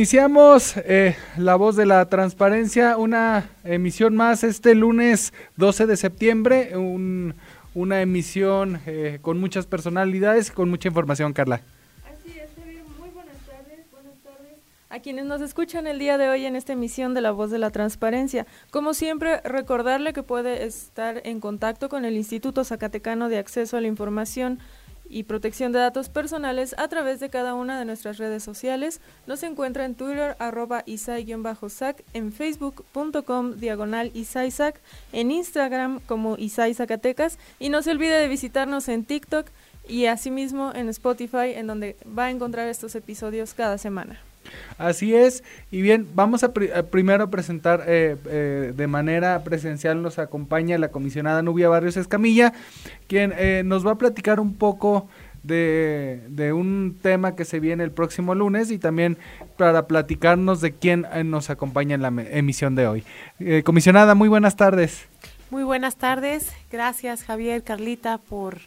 Iniciamos eh, La Voz de la Transparencia, una emisión más este lunes 12 de septiembre, una emisión eh, con muchas personalidades con mucha información, Carla. Así es, muy buenas tardes, buenas tardes a quienes nos escuchan el día de hoy en esta emisión de La Voz de la Transparencia. Como siempre, recordarle que puede estar en contacto con el Instituto Zacatecano de Acceso a la Información y protección de datos personales a través de cada una de nuestras redes sociales. Nos encuentra en Twitter, arroba isai-sac, en facebook.com, diagonal isaisac, en Instagram como Isai Zacatecas y no se olvide de visitarnos en TikTok y asimismo en Spotify, en donde va a encontrar estos episodios cada semana. Así es, y bien, vamos a, primero presentar eh, eh, de manera presencial, nos acompaña la comisionada Nubia Barrios Escamilla, quien eh, nos va a platicar un poco de, de, un tema que se viene el próximo lunes y también para platicarnos de quién nos acompaña en la emisión de hoy. comisionada, muy buenas tardes. Muy buenas tardes, gracias Javier, Carlita por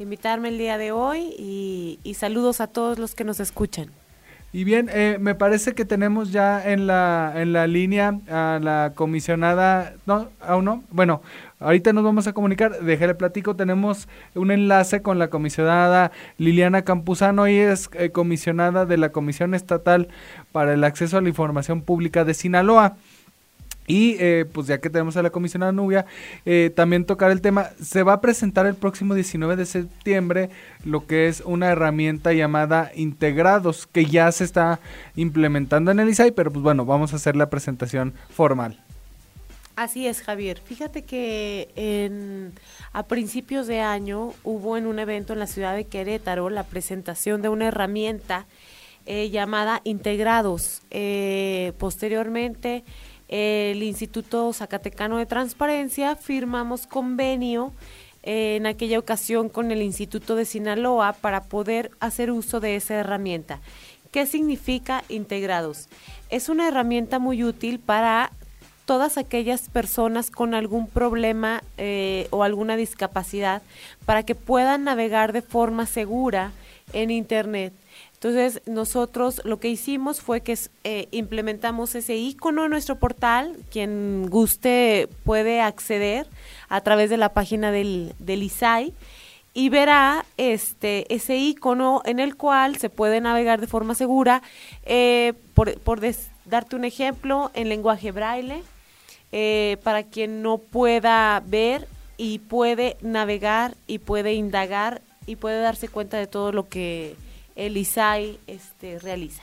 invitarme el día de hoy y saludos a todos los que nos escuchan. Y bien, eh, me parece que tenemos ya en la, en la línea a la comisionada, no, aún no, bueno, ahorita nos vamos a comunicar, déjale platico, tenemos un enlace con la comisionada Liliana Campuzano, y es eh, comisionada de la Comisión Estatal para el Acceso a la Información Pública de Sinaloa. Y eh, pues ya que tenemos a la comisionada Nubia, eh, también tocar el tema, se va a presentar el próximo 19 de septiembre lo que es una herramienta llamada Integrados, que ya se está implementando en el ISAI, pero pues bueno, vamos a hacer la presentación formal. Así es, Javier. Fíjate que en, a principios de año hubo en un evento en la ciudad de Querétaro la presentación de una herramienta eh, llamada Integrados. posteriormente el Instituto Zacatecano de Transparencia firmamos convenio eh, en aquella ocasión con el Instituto de Sinaloa para poder hacer uso de esa herramienta. ¿Qué significa integrados? Es una herramienta muy útil para todas aquellas personas con algún problema eh, o alguna discapacidad para que puedan navegar de forma segura en Internet. Entonces, nosotros lo que hicimos fue que eh, implementamos ese icono en nuestro portal. Quien guste puede acceder a través de la página del, del ISAI y verá este ese icono en el cual se puede navegar de forma segura. Eh, por, por darte un ejemplo, en lenguaje braille, eh, para quien no pueda ver y puede navegar y puede indagar y puede darse cuenta de todo lo que el ISAI este, realiza.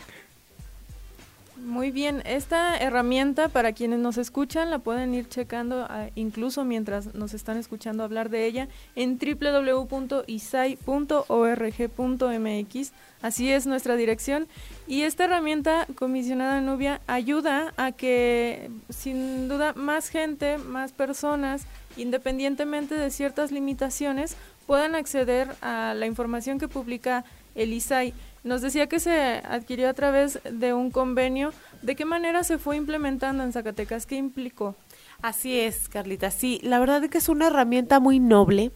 Muy bien, esta herramienta para quienes nos escuchan la pueden ir checando ah, incluso mientras nos están escuchando hablar de ella en www.isai.org.mx. Así es nuestra dirección y esta herramienta comisionada Nubia ayuda a que sin duda más gente, más personas, independientemente de ciertas limitaciones, puedan acceder a la información que publica el ISAI. Nos decía que se adquirió a través de un convenio. ¿De qué manera se fue implementando en Zacatecas? ¿Qué implicó? Así es, Carlita. Sí, la verdad es que es una herramienta muy noble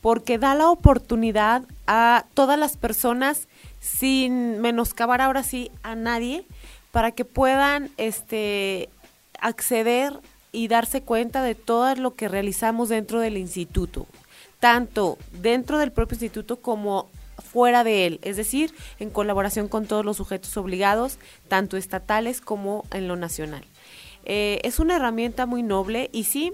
porque da la oportunidad a todas las personas sin menoscabar ahora sí a nadie para que puedan este acceder y darse cuenta de todo lo que realizamos dentro del instituto, tanto dentro del propio instituto como fuera de él, es decir, en colaboración con todos los sujetos obligados, tanto estatales como en lo nacional. Eh, es una herramienta muy noble y sí,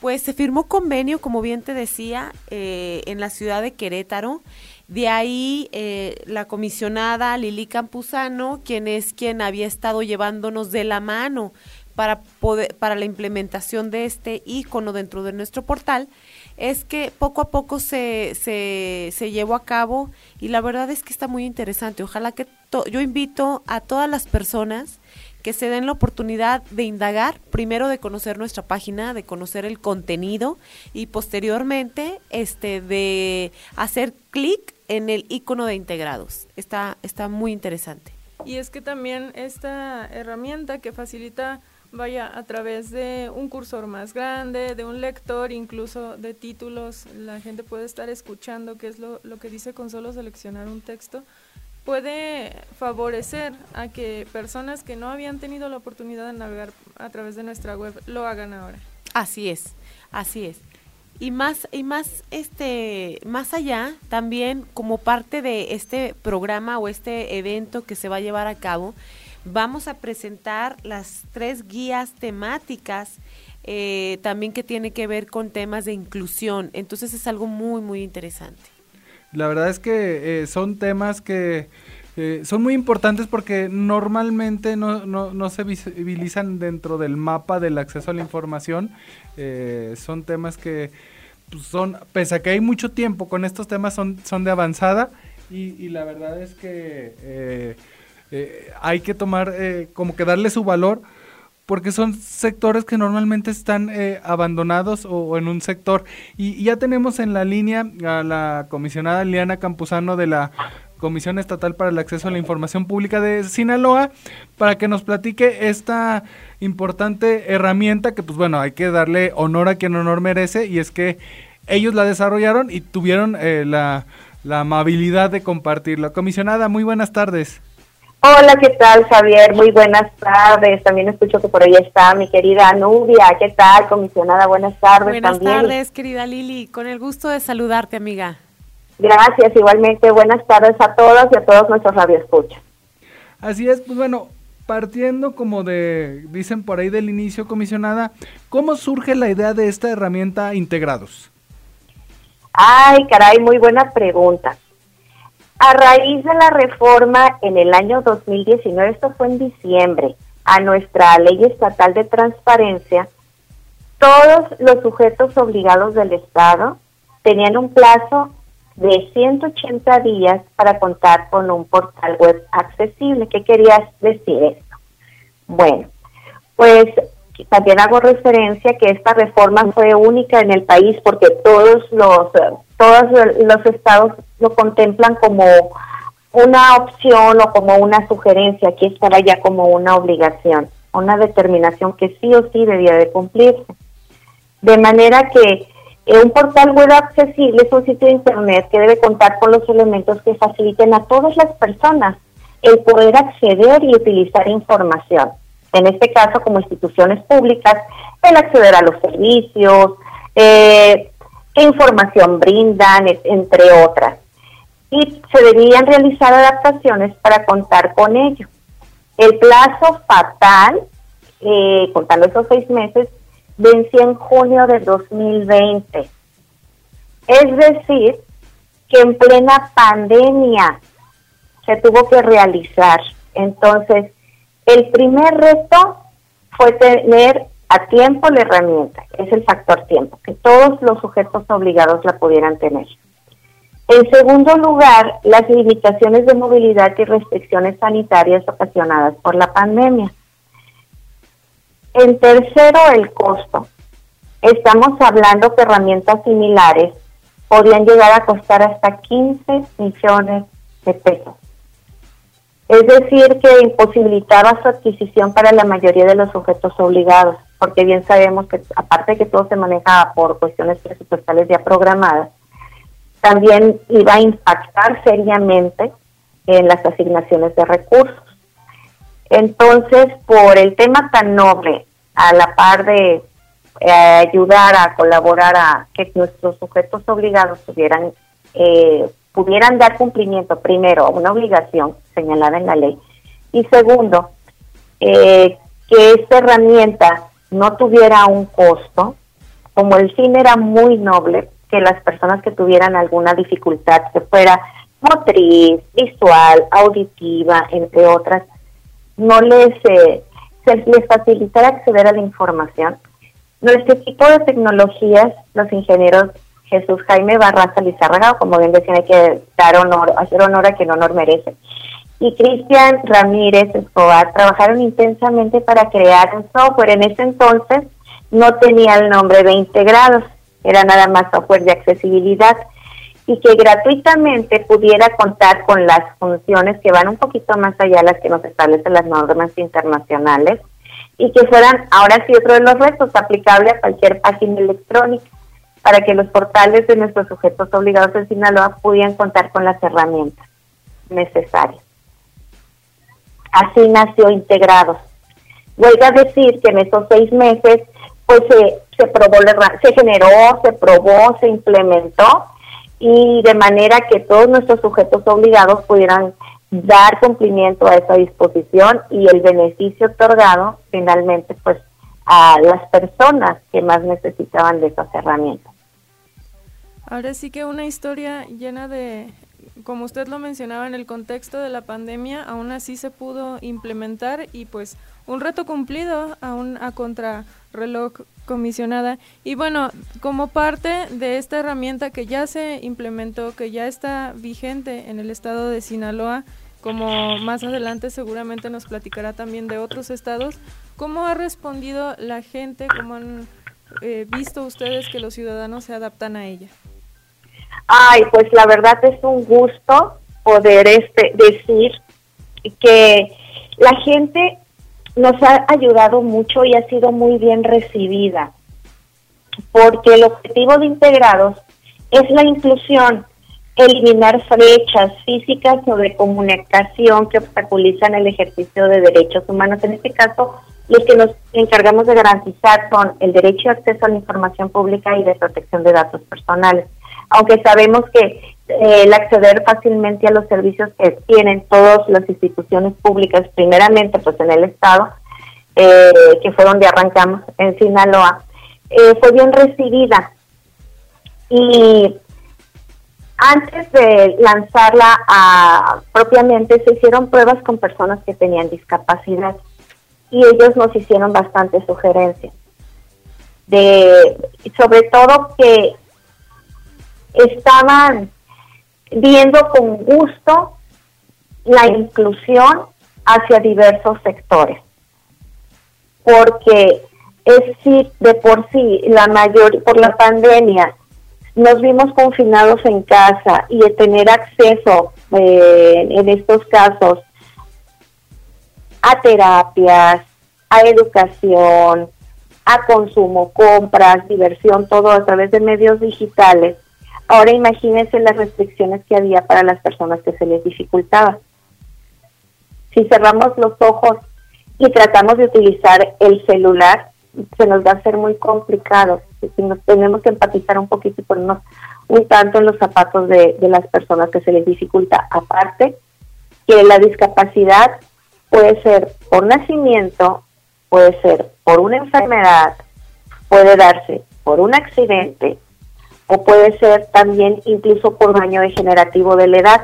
pues se firmó convenio, como bien te decía, eh, en la ciudad de Querétaro De ahí eh, la comisionada Lili Campuzano, quien es quien había estado llevándonos de la mano para, poder, para la implementación de este icono dentro de nuestro portal, es que poco a poco se, se, se llevó a cabo y la verdad es que está muy interesante. Ojalá que yo invito a todas las personas que se den la oportunidad de indagar, primero de conocer nuestra página, de conocer el contenido y posteriormente este de hacer clic en el icono de integrados. Está está muy interesante. Y es que también esta herramienta que facilita vaya a través de un cursor más grande, de un lector, incluso de títulos, la gente puede estar escuchando qué es lo, lo que dice con solo seleccionar un texto puede favorecer a que personas que no habían tenido la oportunidad de navegar a través de nuestra web lo hagan ahora. Así es, así es. Y más y más este más allá, también como parte de este programa o este evento que se va a llevar a cabo, vamos a presentar las tres guías temáticas eh, también que tiene que ver con temas de inclusión. Entonces es algo muy muy interesante. La verdad es que eh, son temas que eh, son muy importantes porque normalmente no, no, no, se visibilizan dentro del mapa del acceso a la información. Son temas que pues, son, pese a que hay mucho tiempo con estos temas, son, son de avanzada y la verdad es que hay que tomar, como que darle su valor porque son sectores que normalmente están eh, abandonados o, en un sector. Y, ya tenemos en la línea a la comisionada Liana Campuzano de la Comisión Estatal para el Acceso a la Información Pública de Sinaloa para que nos platique esta importante herramienta que pues bueno, hay que darle honor a quien honor merece y es que ellos la desarrollaron y tuvieron eh, la, la amabilidad de compartirla. Comisionada, muy buenas tardes. Hola, ¿qué tal, Javier? Muy buenas tardes. También escucho que por ahí está mi querida Nubia. ¿Qué tal, comisionada? Buenas tardes. Buenas tardes, querida Lili. Con el gusto de saludarte, amiga. Gracias, igualmente. Buenas tardes a todos y a todos nuestros radioescuchas. Así es, pues bueno, partiendo como de, dicen por ahí del inicio, comisionada, ¿cómo surge la idea de esta herramienta Integrados? Ay, caray, muy buena pregunta. A raíz de la reforma en el año 2019, esto fue en diciembre, a nuestra ley estatal de transparencia, todos los sujetos obligados del Estado tenían un plazo de 180 días para contar con un portal web accesible. ¿Qué querías decir esto? Bueno, pues también hago referencia que esta reforma fue única en el país porque todos los todos los estados lo contemplan como una opción o como una sugerencia, aquí estará ya como una obligación, una determinación que sí o sí debía de cumplirse. De manera que eh, un portal web accesible es un sitio de internet que debe contar con los elementos que faciliten a todas las personas el poder acceder y utilizar información. En este caso, como instituciones públicas, el acceder a los servicios, eh, qué información brindan, entre otras. Y se debían realizar adaptaciones para contar con ello. El plazo fatal, eh, contando esos seis meses, venció en junio de 2020. Es decir, que en plena pandemia se tuvo que realizar. Entonces, el primer reto fue tener a tiempo la herramienta, es el factor tiempo, todos los sujetos obligados la pudieran tener. En segundo lugar, las limitaciones de movilidad y restricciones sanitarias ocasionadas por la pandemia. En tercero, el costo. Estamos hablando que herramientas similares podrían llegar a costar hasta 15 millones de pesos. Es decir, que imposibilitaba su adquisición para la mayoría de los sujetos obligados porque bien sabemos que aparte de que todo se maneja por cuestiones presupuestales ya programadas, también iba a impactar seriamente en las asignaciones de recursos. Entonces, por el tema tan noble, a la par de eh, ayudar a colaborar a que nuestros sujetos obligados tuvieran, eh, pudieran dar cumplimiento, primero, a una obligación señalada en la ley, y segundo, eh, que esta herramienta no tuviera un costo, como el fin era muy noble, que las personas que tuvieran alguna dificultad, que fuera motriz, visual, auditiva, entre otras, no les, eh, se les facilitara acceder a la información. Nuestro equipo de tecnologías, los ingenieros Jesús Jaime Barraza Lizárraga, como bien decían, hay que dar honor, hacer honor a quien honor merece. Y Cristian Ramírez Escobar trabajaron intensamente para crear un software. En ese entonces no tenía el nombre de integrados, era nada más software de accesibilidad y que gratuitamente pudiera contar con las funciones que van un poquito más allá de las que nos establecen las normas internacionales y que fueran ahora sí otro de los retos aplicable a cualquier página electrónica para que los portales de nuestros sujetos obligados en Sinaloa pudieran contar con las herramientas necesarias. Así nació Integrados. A decir que en esos seis meses pues se, se probó, se generó, se probó, se implementó y de manera que todos nuestros sujetos obligados pudieran dar cumplimiento a esa disposición y el beneficio otorgado finalmente pues a las personas que más necesitaban de esas herramientas. Ahora sí que una historia llena de, como usted lo mencionaba, en el contexto de la pandemia, aún así se pudo implementar y pues un reto cumplido aún a contrarreloj comisionada. Y bueno, como parte de esta herramienta que ya se implementó, que ya está vigente en el estado de Sinaloa, como más adelante seguramente nos platicará también de otros estados, ¿cómo ha respondido la gente? ¿Cómo han eh, visto ustedes que los ciudadanos se adaptan a ella? Ay, pues la verdad es un gusto poder este decir que la gente nos ha ayudado mucho y ha sido muy bien recibida, porque el objetivo de integrados es la inclusión, eliminar flechas físicas o de comunicación que obstaculizan el ejercicio de derechos humanos. En este caso, los que nos encargamos de garantizar son el derecho de acceso a la información pública y de protección de datos personales. Aunque sabemos que eh, el acceder fácilmente a los servicios que tienen todas las instituciones públicas, primeramente pues en el Estado, eh, que fue donde arrancamos en Sinaloa, eh, fue bien recibida. Y antes de lanzarla a, propiamente se hicieron pruebas con personas que tenían discapacidad y ellos nos hicieron bastantes sugerencias de sobre todo que estaban viendo con gusto la inclusión hacia diversos sectores porque es sí de por sí la mayor por la pandemia nos vimos confinados en casa y de tener acceso eh, en estos casos a terapias, a educación, a consumo, compras, diversión, todo a través de medios digitales. Ahora imagínense las restricciones que había para las personas que se les dificultaba. Si cerramos los ojos y tratamos de utilizar el celular, se nos va a hacer muy complicado. Si nos tenemos que empatizar un poquito y ponernos un tanto en los zapatos de, de las personas que se les dificulta. Aparte, que la discapacidad puede ser por nacimiento, puede ser por una enfermedad, puede darse por un accidente o puede ser también incluso por daño degenerativo de la edad.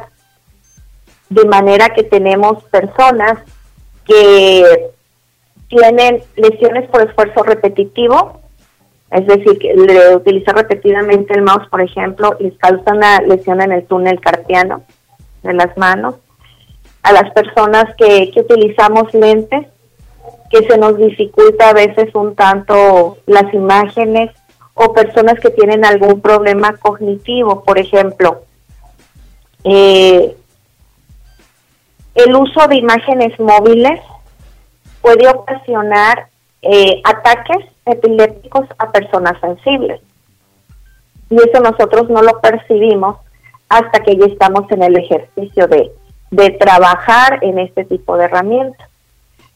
De manera que tenemos personas que tienen lesiones por esfuerzo repetitivo, es decir, que le utilizar repetidamente el mouse, por ejemplo, les causa una lesión en el túnel carpiano de las manos. A las personas que, que utilizamos lentes, que se nos dificulta a veces un tanto las imágenes, o personas que tienen algún problema cognitivo, por ejemplo. Eh, el uso de imágenes móviles puede ocasionar eh, ataques epilépticos a personas sensibles. Y eso nosotros no lo percibimos hasta que ya estamos en el ejercicio de, de trabajar en este tipo de herramientas.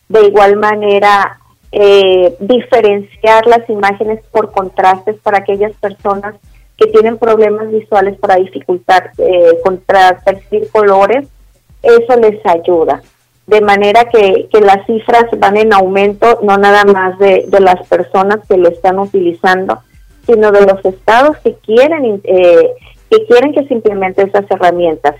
De igual manera, eh, diferenciar las imágenes por contrastes para aquellas personas que tienen problemas visuales para dificultar, eh, contra percibir colores, eso les ayuda de manera que, que, las cifras van en aumento, no nada más de, de, las personas que lo están utilizando, sino de los estados que quieren, eh, que quieren que se implementen esas herramientas.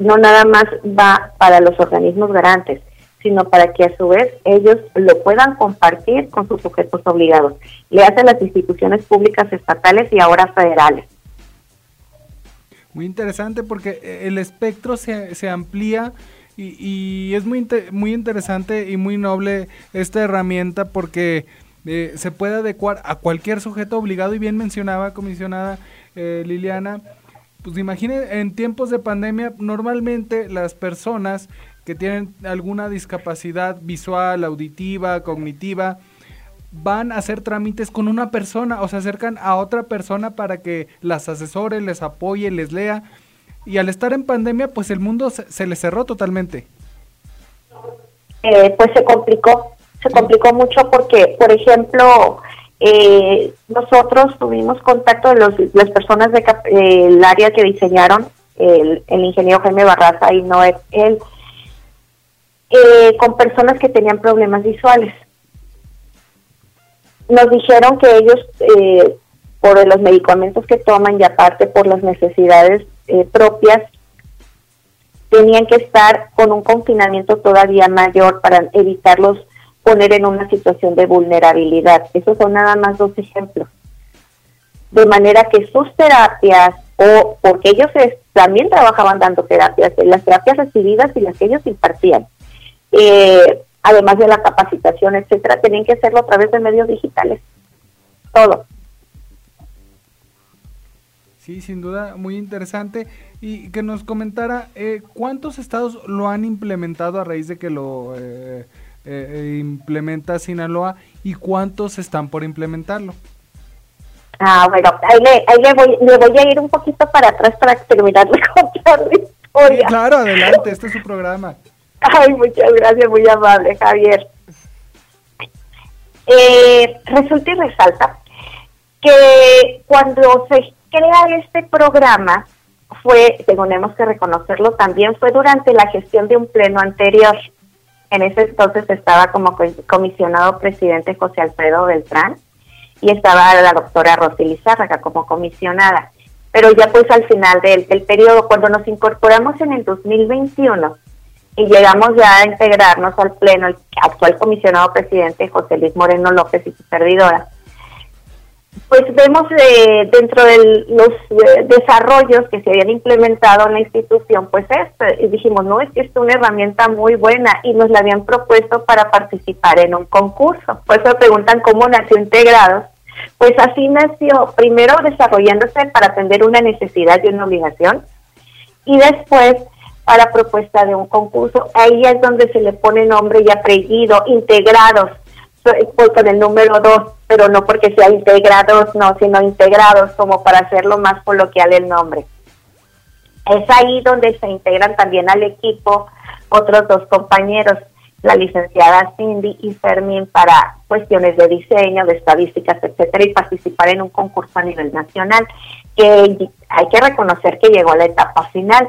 no nada más va para los organismos garantes, sino para que a su vez ellos lo puedan compartir con sus sujetos obligados. Le hacen las instituciones públicas estatales y ahora federales. Muy interesante porque eh, el espectro se, se amplía y, y, es muy, muy interesante y muy noble esta herramienta porque eh, se puede adecuar a cualquier sujeto obligado y bien mencionaba comisionada eh, Liliana, pues imagine en tiempos de pandemia normalmente las personas que tienen alguna discapacidad visual, auditiva, cognitiva, van a hacer trámites con una persona o se acercan a otra persona para que las asesore, les apoye, les lea. Y al estar en pandemia, pues el mundo se, se les cerró totalmente. Eh, pues se complicó, se complicó mucho porque, por ejemplo, eh, nosotros tuvimos contacto de los, las personas del de, área que diseñaron, el, el ingeniero Jaime Barraza y no él, eh, con personas que tenían problemas visuales. Nos dijeron que ellos, eh, por los medicamentos que toman y aparte por las necesidades eh, propias, tenían que estar con un confinamiento todavía mayor para evitarlos poner en una situación de vulnerabilidad. Esos son nada más dos ejemplos. De manera que sus terapias, o porque ellos también trabajaban dando terapias, las terapias recibidas y las que ellos impartían, eh, además de la capacitación, etcétera, tenían que hacerlo a través de medios digitales. Todo. Sí, sin duda, muy interesante. Y que nos comentara eh, cuántos estados lo han implementado a raíz de que lo eh, eh, implementa Sinaloa y cuántos están por implementarlo. Ah, bueno, ahí le, ahí le, voy, le voy a ir un poquito para atrás para terminar de contar la historia. Sí, claro, adelante, este es su programa. Ay, muchas gracias, muy amable, Javier. Eh, resulta y resalta que cuando se crea este programa, fue, tenemos que reconocerlo, también fue durante la gestión de un pleno anterior. En ese entonces estaba como comisionado presidente José Alfredo Beltrán y estaba la doctora Rosy Lizárraga como comisionada. Pero ya pues al final del, del periodo, cuando nos incorporamos en el 2021, y llegamos ya a integrarnos al Pleno, el actual comisionado presidente José Luis Moreno López y su servidora, pues vemos eh, dentro de los eh, desarrollos que se habían implementado en la institución, pues esto, y dijimos, no, es que es una herramienta muy buena y nos la habían propuesto para participar en un concurso. Pues me preguntan cómo nació Integrados. Pues así nació, primero desarrollándose para atender una necesidad y una obligación, y después para propuesta de un concurso. Ahí es donde se le pone nombre y apellido, integrados, con el número dos, pero no porque sea integrados, no, sino integrados, como para hacerlo más coloquial el nombre. Es ahí donde se integran también al equipo otros dos compañeros, la licenciada Cindy y Fermín, para cuestiones de diseño, de estadísticas, etcétera, y participar en un concurso a nivel nacional, que hay que reconocer que llegó a la etapa final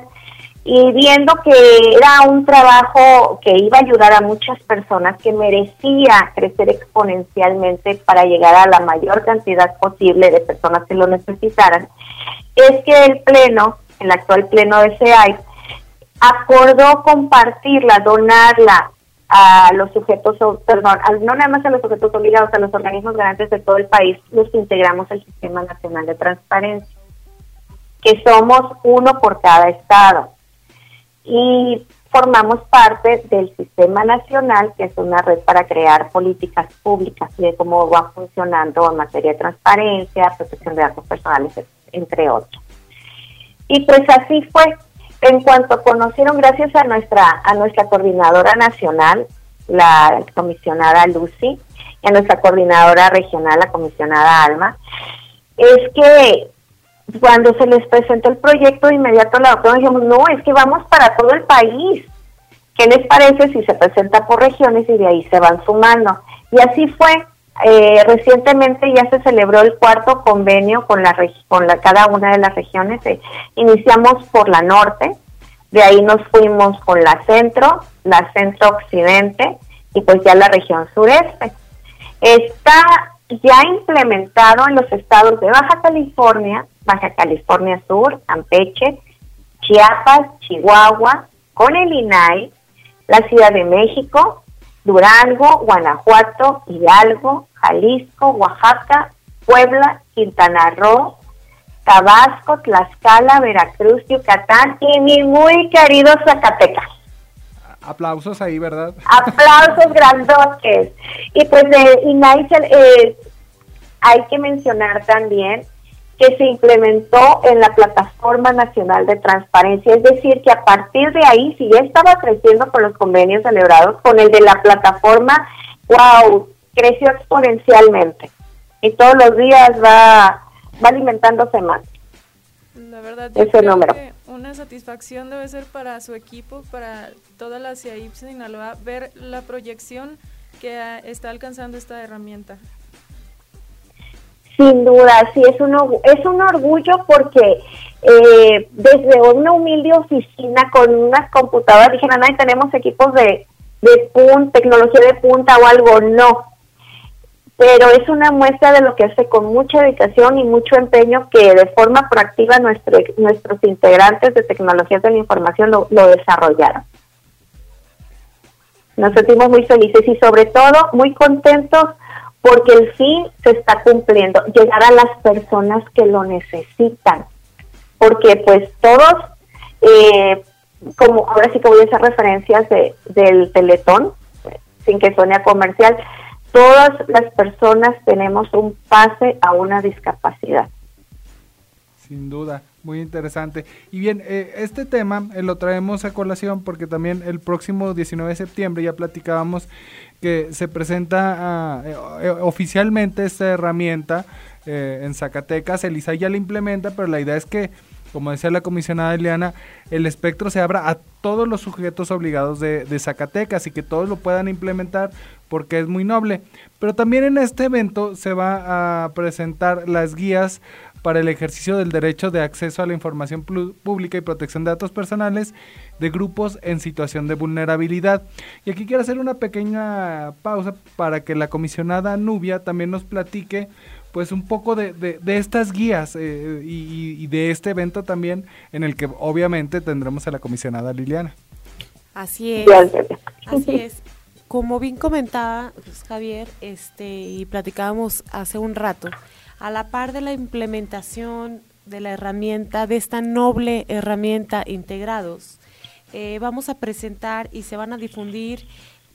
y viendo que era un trabajo que iba a ayudar a muchas personas, que merecía crecer exponencialmente para llegar a la mayor cantidad posible de personas que lo necesitaran, es que el Pleno, el actual Pleno de SEAI, acordó compartirla, donarla a los sujetos, perdón, no nada más a los sujetos obligados, a los organismos garantes de todo el país, los integramos el Sistema Nacional de Transparencia, que somos uno por cada estado y formamos parte del Sistema Nacional, que es una red para crear políticas públicas de cómo va funcionando en materia de transparencia, protección de datos personales, entre otros. Y pues así fue. En cuanto conocieron, gracias a nuestra a nuestra coordinadora nacional, la comisionada Lucy, y a nuestra coordinadora regional, la comisionada Alma, es que cuando se les presentó el proyecto, de inmediato la doctora dijimos, no, es que vamos para todo el país. ¿Qué les parece si se presenta por regiones y de ahí se van sumando? Y así fue. Eh, recientemente ya se celebró el cuarto convenio con la con la, cada una de las regiones. Eh, iniciamos por la norte, de ahí nos fuimos con la centro, la centro occidente y pues ya la región sureste. Está ya implementado en los estados de Baja California, Baja California Sur, Campeche, Chiapas, Chihuahua, con el INAI, la Ciudad de México, Durango, Guanajuato, Hidalgo, Jalisco, Oaxaca, Puebla, Quintana Roo, Tabasco, Tlaxcala, Veracruz, Yucatán y mi muy querido Zacatecas. Aplausos ahí, ¿verdad? Aplausos grandotes. Y pues de INAI eh, hay que mencionar también que se implementó en la Plataforma Nacional de Transparencia, es decir, que a partir de ahí, si ya estaba creciendo con los convenios celebrados, con el de la plataforma, wow, creció exponencialmente y todos los días va, va alimentándose más. La verdad, ese número. Que satisfacción debe ser para su equipo, para toda la CIAIP Sinaloa, ver la proyección que está alcanzando esta herramienta. Sin duda, sí, es un, es un orgullo porque eh, desde una humilde oficina con unas computadoras, dijeron, no, tenemos equipos de, de punta, tecnología de punta o algo, no. Pero es una muestra de lo que hace con mucha dedicación y mucho empeño que de forma proactiva nuestro, nuestros integrantes de tecnologías de la información lo, desarrollaron. Nos sentimos muy felices y sobre todo muy contentos porque el fin se está cumpliendo, llegar a las personas que lo necesitan, porque pues todos, eh, como ahora sí que voy a hacer referencias de, del teletón, sin que suene a comercial, todas las personas tenemos un pase a una discapacidad. Sin duda, muy interesante. Y bien, eh, este tema eh, lo traemos a colación porque también el próximo 19 de septiembre ya platicábamos que se presenta ah, eh, eh, oficialmente esta herramienta en Zacatecas. El ISAI ya la implementa, pero la idea es que, como decía la comisionada Eliana, el espectro se abra a todos los sujetos obligados de, de Zacatecas y que todos lo puedan implementar porque es muy noble. Pero también en este evento se va a presentar las guías para el ejercicio del derecho de acceso a la información pública y protección de datos personales de grupos en situación de vulnerabilidad. Y aquí quiero hacer una pequeña pausa para que la comisionada Nubia también nos platique pues un poco de, de, estas guías eh, y, y, de este evento también en el que obviamente tendremos a la comisionada Liliana. Así es. Así es. Como bien comentaba pues, Javier, este y platicábamos hace un rato, a la par de la implementación de la herramienta, de esta noble herramienta integrados, eh, vamos a presentar y se van a difundir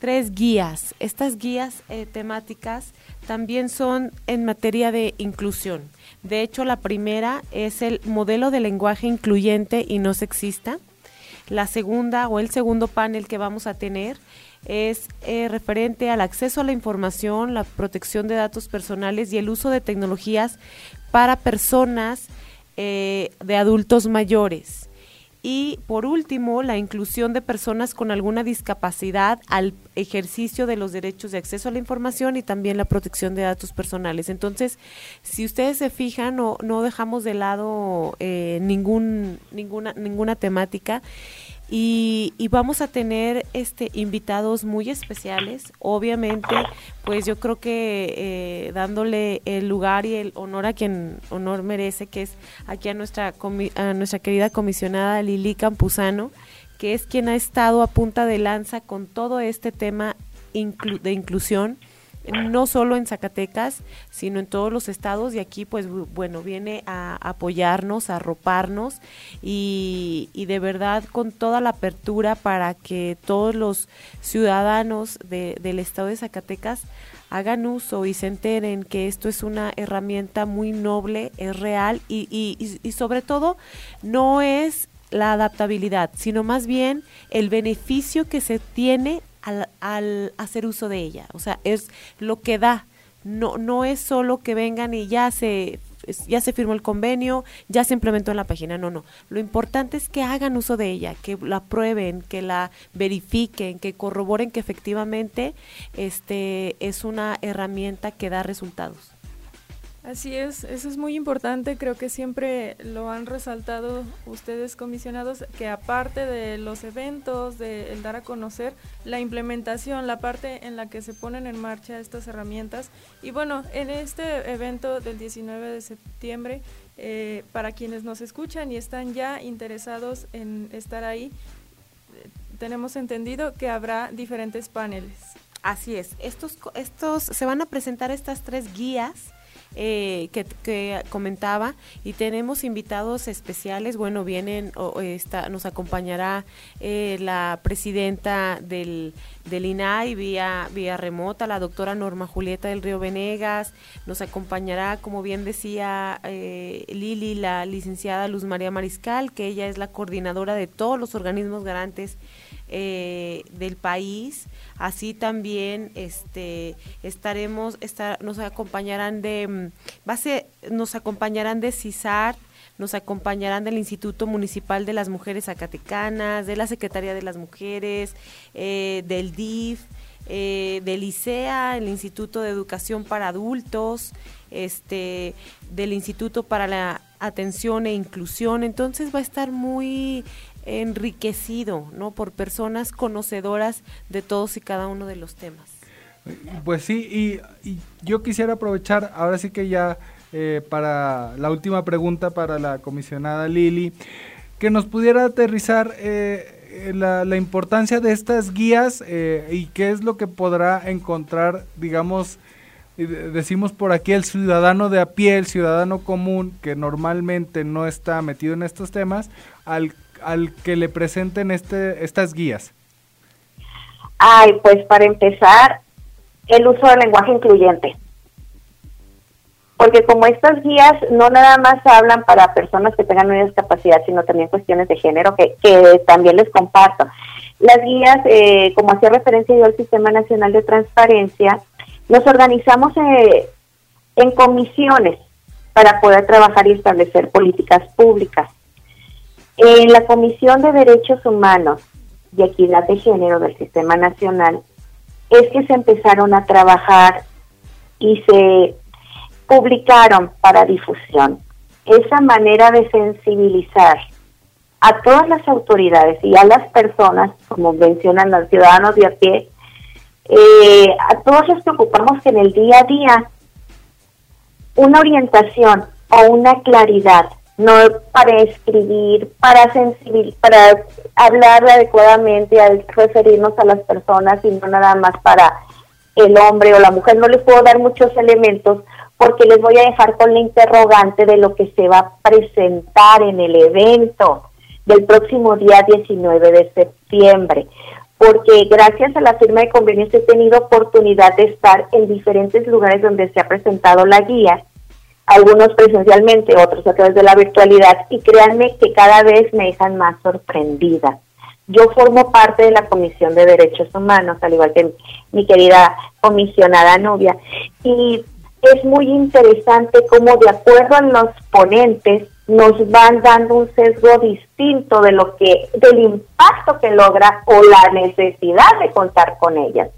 tres guías. Estas guías eh, temáticas también son en materia de inclusión. De hecho, la primera es el modelo de lenguaje incluyente y no sexista. La segunda o el segundo panel que vamos a tener es eh, referente al acceso a la información, la protección de datos personales y el uso de tecnologías para personas eh, de adultos mayores. Y por último, la inclusión de personas con alguna discapacidad al ejercicio de los derechos de acceso a la información y también la protección de datos personales. Entonces, si ustedes se fijan, no, no dejamos de lado eh, ningún, ninguna, ninguna temática. Y, vamos a tener este invitados muy especiales. Obviamente pues yo creo que eh, dándole el lugar y el honor a quien honor merece que es aquí a nuestra a nuestra querida comisionada Lili Campuzano que es quien ha estado a punta de lanza con todo este tema de inclusión no solo en Zacatecas, sino en todos los estados. Y aquí pues bueno, viene a apoyarnos, a arroparnos y, de verdad con toda la apertura para que todos los ciudadanos de, del estado de Zacatecas hagan uso y se enteren que esto es una herramienta muy noble, es real y, y, y sobre todo no es la adaptabilidad, sino más bien el beneficio que se tiene al, hacer uso de ella. O sea, es lo que da. No, no es solo que vengan y ya se ya se firmó el convenio, ya se implementó en la página, no, no. Lo importante es que hagan uso de ella, que la prueben, que la verifiquen, que corroboren que efectivamente este es una herramienta que da resultados. Así es, eso es muy importante, creo que siempre lo han resaltado ustedes comisionados, que aparte de los eventos, de el dar a conocer, la implementación, la parte en la que se ponen en marcha estas herramientas. Y bueno, en este evento del 19 de septiembre eh, para quienes nos escuchan y están ya interesados en estar ahí, tenemos entendido que habrá diferentes paneles. Así es, estos, estos se van a presentar estas tres guías eh, que, comentaba y tenemos invitados especiales. Bueno, vienen, o, nos acompañará eh, la presidenta del, del INAI vía, vía remota, la doctora Norma Julieta del Río Venegas. Nos acompañará, como bien decía eh, Lili, la licenciada Luz María Mariscal, que ella es la coordinadora de todos los organismos garantes eh, del país. Así también este, estaremos, nos acompañarán de mm, base, nos acompañarán de CISAR, nos acompañarán del Instituto Municipal de las Mujeres Zacatecanas, de la Secretaría de las Mujeres, eh, del DIF, eh, del ICEA, el Instituto de Educación para Adultos, este, del Instituto para la Atención e Inclusión. Entonces va a estar muy enriquecido, ¿no? Por personas conocedoras de todos y cada uno de los temas. Pues sí, y, yo quisiera aprovechar, ahora sí que ya eh, para la última pregunta para la comisionada Lili, que nos pudiera aterrizar eh, la, la, importancia de estas guías eh, y qué es lo que podrá encontrar, digamos, decimos por aquí el ciudadano de a pie, el ciudadano común que normalmente no está metido en estos temas, al al que le presenten este, estas guías? Ay, pues para empezar, el uso del lenguaje incluyente. Porque como estas guías no nada más hablan para personas que tengan una discapacidad, sino también cuestiones de género, que, que también les comparto. Las guías, eh, como hacía referencia yo al Sistema Nacional de Transparencia, nos organizamos eh, en comisiones para poder trabajar y establecer políticas públicas. En la Comisión de Derechos Humanos y Equidad de Género del Sistema Nacional es que se empezaron a trabajar y se publicaron para difusión esa manera de sensibilizar a todas las autoridades y a las personas, como mencionan los ciudadanos de a pie, eh, a todos los que ocupamos que en el día a día una orientación o una claridad no para escribir, para sensibil, para hablar adecuadamente, al referirnos a las personas y no nada más para el hombre o la mujer. No les puedo dar muchos elementos porque les voy a dejar con la interrogante de lo que se va a presentar en el evento del próximo día 19 de septiembre. Porque gracias a la firma de convenios he tenido oportunidad de estar en diferentes lugares donde se ha presentado la guía algunos presencialmente, otros a través de la virtualidad, y créanme que cada vez me dejan más sorprendida. Yo formo parte de la Comisión de Derechos Humanos, al igual que mi querida comisionada Nubia, y es muy interesante cómo de acuerdo a los ponentes nos van dando un sesgo distinto de lo que del impacto que logra o la necesidad de contar con ellas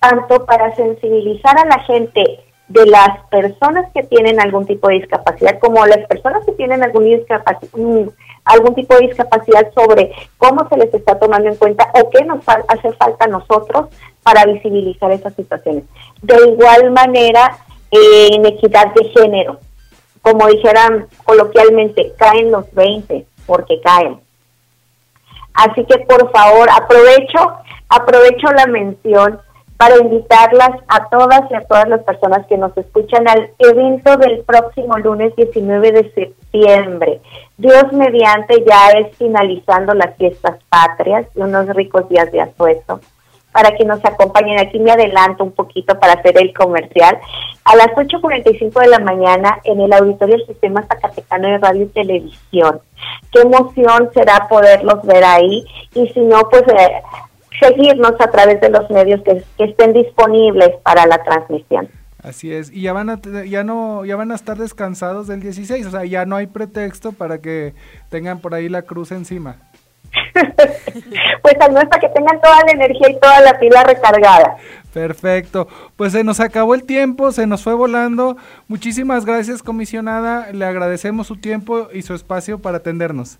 tanto para sensibilizar a la gente de las personas que tienen algún tipo de discapacidad, como las personas que tienen algún, mm, algún tipo de discapacidad sobre cómo se les está tomando en cuenta o qué nos hace falta a nosotros para visibilizar esas situaciones. De igual manera, en equidad de género, como dijeran coloquialmente, caen los 20 porque caen. Así que por favor, aprovecho, aprovecho la mención para invitarlas a todas y a todas las personas que nos escuchan al evento del próximo lunes 19 de septiembre. Dios mediante ya es finalizando las fiestas patrias y unos ricos días de asueto para que nos acompañen. Aquí me adelanto un poquito para hacer el comercial. A las 8.45 de la mañana en el Auditorio del Sistema Zacatecano de Radio y Televisión. Qué emoción será poderlos ver ahí y si no, pues eh, seguirnos a través de los medios que, estén disponibles para la transmisión. Así es, y ya van a ya no ya van a estar descansados del 16, o sea, ya no hay pretexto para que tengan por ahí la cruz encima. pues al menos para que tengan toda la energía y toda la pila recargada. Perfecto. Pues se nos acabó el tiempo, se nos fue volando. Muchísimas gracias, comisionada. Le agradecemos su tiempo y su espacio para atendernos.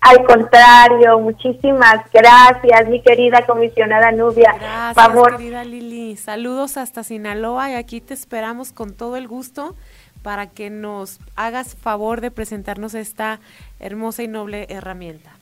Al contrario, muchísimas gracias, mi querida comisionada Nubia. Gracias, favor. querida Lili. Saludos hasta Sinaloa y aquí te esperamos con todo el gusto para que nos hagas favor de presentarnos esta hermosa y noble herramienta.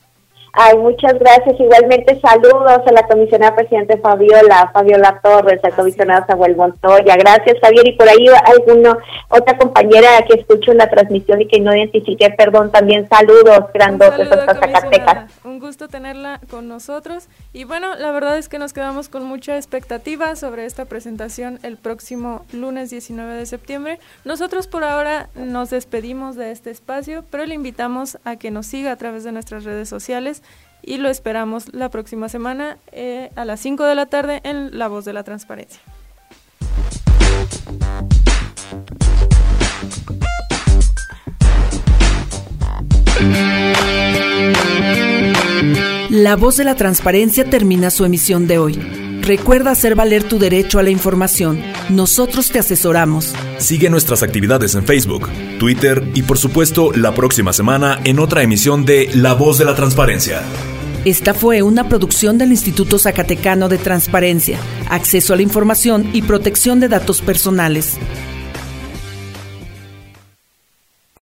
Ay, muchas gracias. Igualmente saludos a la comisionada presidente Fabiola, Fabiola Torres, al comisionado Samuel Montoya. Gracias, Javier. Y por ahí alguna otra compañera que escucho la transmisión y que no identifique, perdón, también saludos grandotes hasta Zacatecas. Un gusto tenerla con nosotros. Y bueno, la verdad es que nos quedamos con mucha expectativa sobre esta presentación el próximo lunes 19 de septiembre. Nosotros por ahora nos despedimos de este espacio, pero le invitamos a que nos siga a través de nuestras redes sociales y lo esperamos la próxima semana eh, a las 5 de la tarde en La Voz de la Transparencia. La Voz de la Transparencia termina su emisión de hoy. Recuerda hacer valer tu derecho a la información. Nosotros te asesoramos. Sigue nuestras actividades en Facebook, Twitter y por supuesto la próxima semana en otra emisión de La Voz de la Transparencia. Esta fue una producción del Instituto Zacatecano de Transparencia, Acceso a la Información y Protección de Datos Personales.